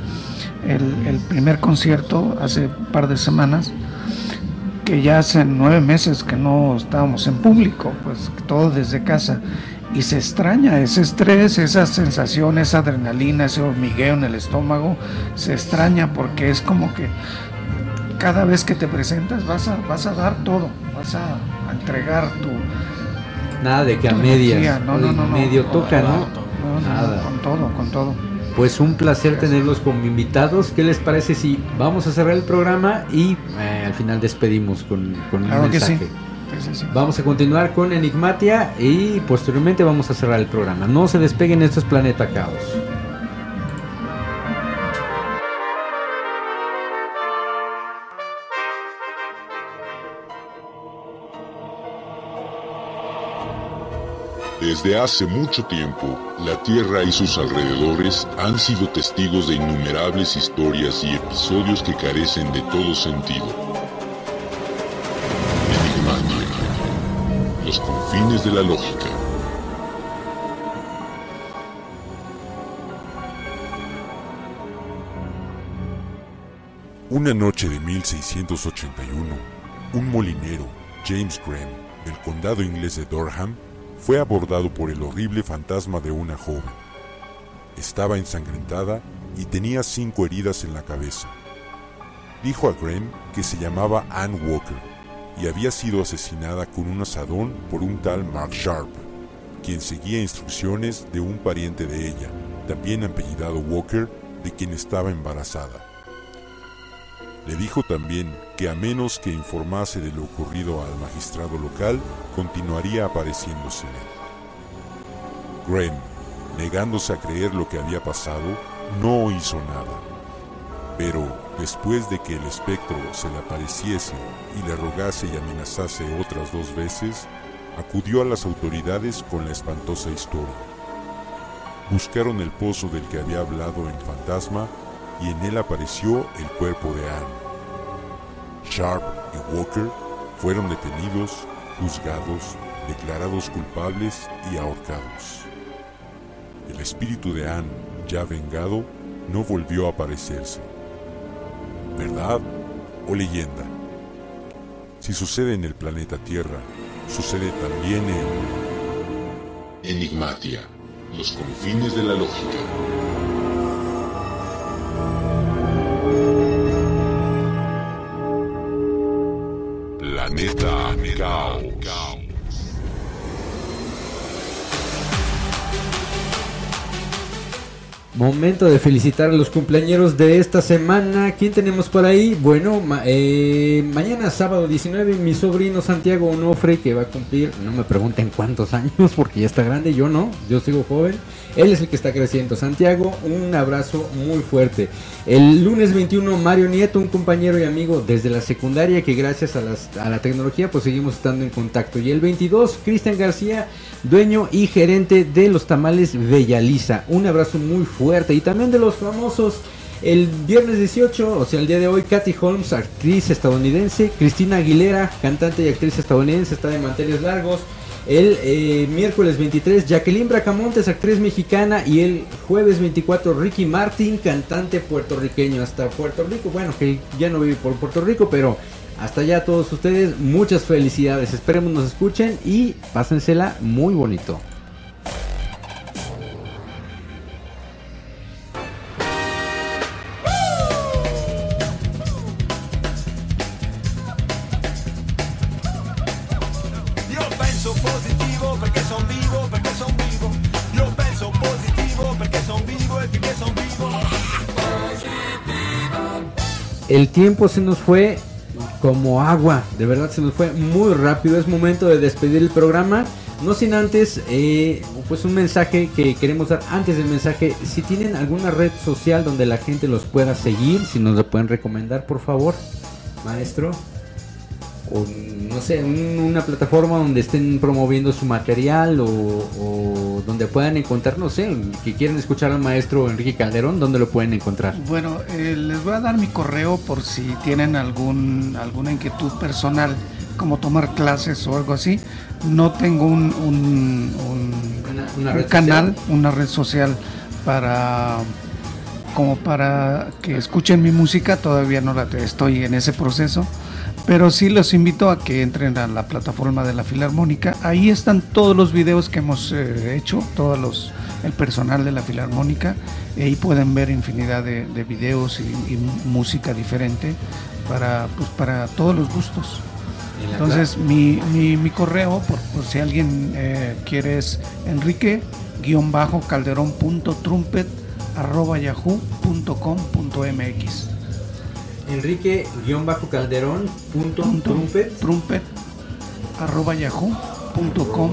el, el primer concierto hace un par de semanas que ya hace nueve meses que no estábamos en público, pues todo desde casa. Y se extraña ese estrés, esa sensación, esa adrenalina, ese hormigueo en el estómago, se extraña porque es como que cada vez que te presentas vas a, vas a dar todo, vas a, a entregar tu... Nada de que a medias. No, no, no, no. medio toca, ¿no? Nada. con todo, con todo. Pues un placer tenerlos como invitados. ¿Qué les parece si vamos a cerrar el programa y eh, al final despedimos con, con un que mensaje? Sí, sí, sí. Vamos a continuar con Enigmatia y posteriormente vamos a cerrar el programa. No se despeguen, esto es Planeta Caos. Desde hace mucho tiempo, la Tierra y sus alrededores han sido testigos de innumerables historias y episodios que carecen de todo sentido. Enigmatia. Los confines de la lógica. Una noche de 1681, un molinero, James Graham, del condado inglés de Durham, fue abordado por el horrible fantasma de una joven. Estaba ensangrentada y tenía cinco heridas en la cabeza. Dijo a Graham que se llamaba Anne Walker y había sido asesinada con un asadón por un tal Mark Sharp, quien seguía instrucciones de un pariente de ella, también apellidado Walker, de quien estaba embarazada. Le dijo también que a menos que informase de lo ocurrido al magistrado local, continuaría apareciéndosele. Graham, negándose a creer lo que había pasado, no hizo nada. Pero después de que el espectro se le apareciese y le rogase y amenazase otras dos veces, acudió a las autoridades con la espantosa historia. Buscaron el pozo del que había hablado en fantasma y en él apareció el cuerpo de Anne. Sharp y Walker fueron detenidos, juzgados, declarados culpables y ahorcados. El espíritu de Anne, ya vengado, no volvió a aparecerse. ¿Verdad o leyenda? Si sucede en el planeta Tierra, sucede también en... Enigmatia. Los confines de la lógica. Momento de felicitar a los cumpleaños de esta semana. ¿Quién tenemos por ahí? Bueno, eh, mañana sábado 19 mi sobrino Santiago Onofre que va a cumplir, no me pregunten cuántos años porque ya está grande, yo no, yo sigo joven. Él es el que está creciendo. Santiago, un abrazo muy fuerte. El lunes 21 Mario Nieto, un compañero y amigo desde la secundaria que gracias a, la tecnología pues seguimos estando en contacto. Y el 22 Cristian García, dueño y gerente de los tamales Bellaliza. Un abrazo muy fuerte y también de los famosos. El viernes 18, o sea, el día de hoy, Katy Holmes, actriz estadounidense. Cristina Aguilera, cantante y actriz estadounidense, está de manteles largos. El eh, miércoles 23, Jacqueline Bracamontes, actriz mexicana. Y el jueves 24, Ricky Martin, cantante puertorriqueño. Hasta Puerto Rico, bueno, que ya no vive por Puerto Rico, pero hasta allá todos ustedes, muchas felicidades. Esperemos nos escuchen y pásensela muy bonito. El tiempo se nos fue como agua, de verdad se nos fue muy rápido. Es momento de despedir el programa. No sin antes, eh, pues un mensaje que queremos dar antes del mensaje. Si tienen alguna red social donde la gente los pueda seguir, si nos lo pueden recomendar, por favor, maestro. O no sé, un- una plataforma donde estén promoviendo su material o donde puedan encontrar, no sé, que quieren escuchar al maestro Enrique Calderón, ¿dónde lo pueden encontrar? Bueno, eh, les voy a dar mi correo por si tienen algún alguna inquietud personal, como tomar clases o algo así. No tengo un, un, un- una un red canal, una red social para como para que escuchen mi música. Todavía no la estoy en ese proceso. Pero sí los invito a que entren a la plataforma de la Filarmónica. Ahí están todos los videos que hemos eh, hecho, todos los el personal de la Filarmónica. Y ahí pueden ver infinidad de, de videos y, y música diferente para, pues, para todos los gustos. Entonces mi, mi, mi correo, por, por si alguien eh, quiere, es enrique-calderón.trumpet arroba yahoo.com.mx Enrique-calderón.trumpet trumpet arroba yahoo.com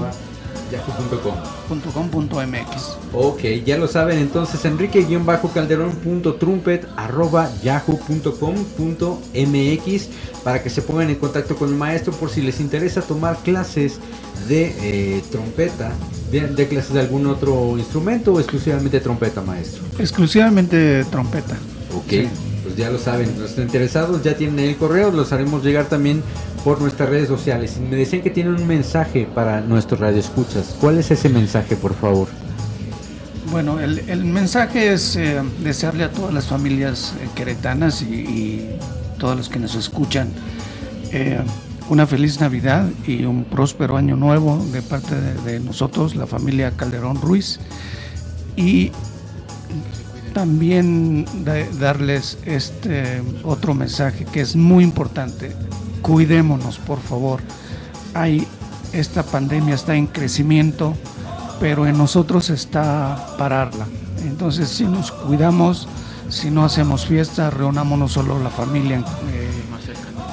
yahoo.com .mx. Ok, ya lo saben entonces enrique-calderón.trumpet arroba yahoo.com.mx para que se pongan en contacto con el maestro por si les interesa tomar clases de eh, trompeta, de, de clases de algún otro instrumento o exclusivamente trompeta, maestro. Exclusivamente trompeta. Ok, pues ya lo saben, los interesados ya tienen el correo, los haremos llegar también por nuestras redes sociales. Me decían que tienen un mensaje para nuestros radioescuchas. ¿Cuál es ese mensaje, por favor? Bueno, el, el mensaje es eh, desearle a todas las familias eh, queretanas y, y todos los que nos escuchan eh, una feliz Navidad y un próspero año nuevo de parte de, de nosotros, la familia Calderón Ruiz. Y también da- darles este otro mensaje que es muy importante. Cuidémonos, por favor. Hay esta pandemia está en crecimiento, pero en nosotros está pararla. Entonces, si nos cuidamos, si no hacemos fiesta, reunámonos solo la familia eh,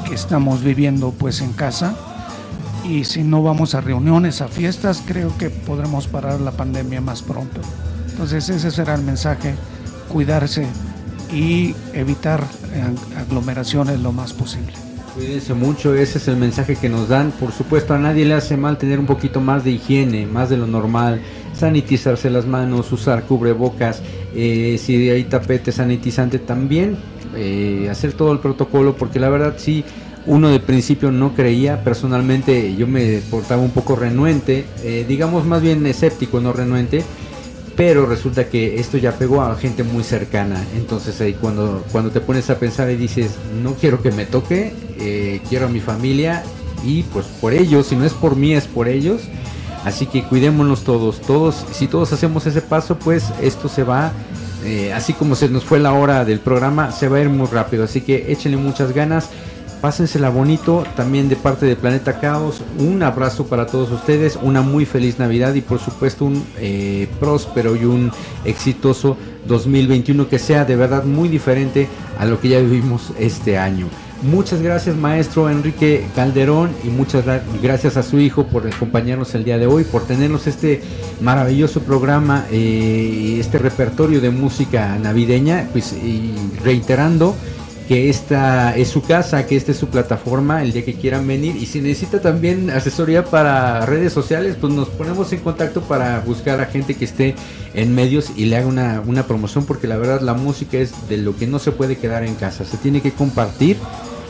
que estamos viviendo pues en casa. Y si no vamos a reuniones, a fiestas, creo que podremos parar la pandemia más pronto. Entonces ese será el mensaje, cuidarse y evitar eh, aglomeraciones lo más posible. Cuídense mucho, ese es el mensaje que nos dan. Por supuesto, a nadie le hace mal tener un poquito más de higiene, más de lo normal. Sanitizarse las manos, usar cubrebocas, eh, si hay tapete sanitizante también, eh, hacer todo el protocolo, porque la verdad sí, uno de principio no creía, personalmente yo me portaba un poco renuente, eh, digamos más bien escéptico, no renuente, pero resulta que esto ya pegó a gente muy cercana. Entonces ahí cuando, cuando te pones a pensar y dices, no quiero que me toque, eh, quiero a mi familia y pues por ellos, si no es por mí es por ellos. Así que cuidémonos todos, todos, si todos hacemos ese paso, pues esto se va, eh, así como se nos fue la hora del programa, se va a ir muy rápido. Así que échenle muchas ganas. Pásensela bonito, también de parte de Planeta Caos, un abrazo para todos ustedes, una muy feliz Navidad y por supuesto un eh, próspero y un exitoso 2021 que sea de verdad muy diferente a lo que ya vivimos este año. Muchas gracias maestro Enrique Calderón y muchas gra- gracias a su hijo por acompañarnos el día de hoy, por tenernos este maravilloso programa, eh, este repertorio de música navideña, pues y reiterando que esta es su casa, que esta es su plataforma, el día que quieran venir. Y si necesita también asesoría para redes sociales, pues nos ponemos en contacto para buscar a gente que esté en medios y le haga una, una promoción, porque la verdad la música es de lo que no se puede quedar en casa, se tiene que compartir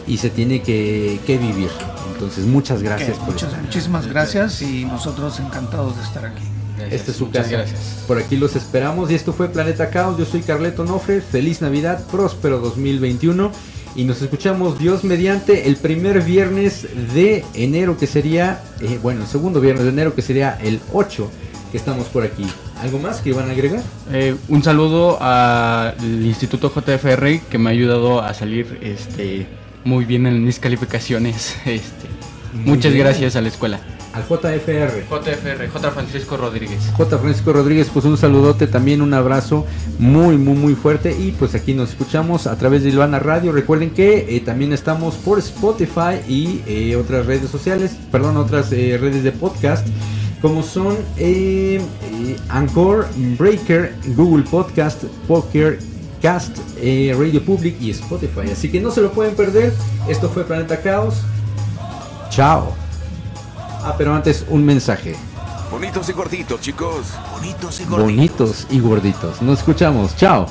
y se tiene que, que vivir. Entonces, muchas gracias Ok, por muchas- muchísimas gracias y nosotros encantados de estar aquí. Esta es su casa. gracias. Por aquí los esperamos y esto fue Planeta Caos. Yo soy Carleto Nofre. Feliz Navidad, próspero 2021. Y nos escuchamos Dios mediante el primer viernes de enero que sería, eh, bueno, el segundo viernes de enero que sería el 8 que estamos por aquí. ¿Algo más que iban a agregar? Eh, un saludo al Instituto JFR que me ha ayudado a salir este, muy bien en mis calificaciones. Este, Muy muchas bien. gracias a la escuela. Al JFR. JFR, J. Francisco Rodríguez. J. Francisco Rodríguez, pues un saludote, también un abrazo muy, muy, muy fuerte. Y pues aquí nos escuchamos a través de Ilvana Radio. Recuerden que eh, también estamos por Spotify y eh, otras redes sociales, perdón, otras eh, redes de podcast, como son eh, eh, Anchor, Breaker, Google Podcast, Poker. Cast, eh, Radio Public y Spotify. Así que no se lo pueden perder. Esto fue Planeta Caos. Chao. Ah, pero antes un mensaje. Bonitos y gorditos, chicos. Bonitos y gorditos. Bonitos y gorditos. Nos escuchamos. Chao.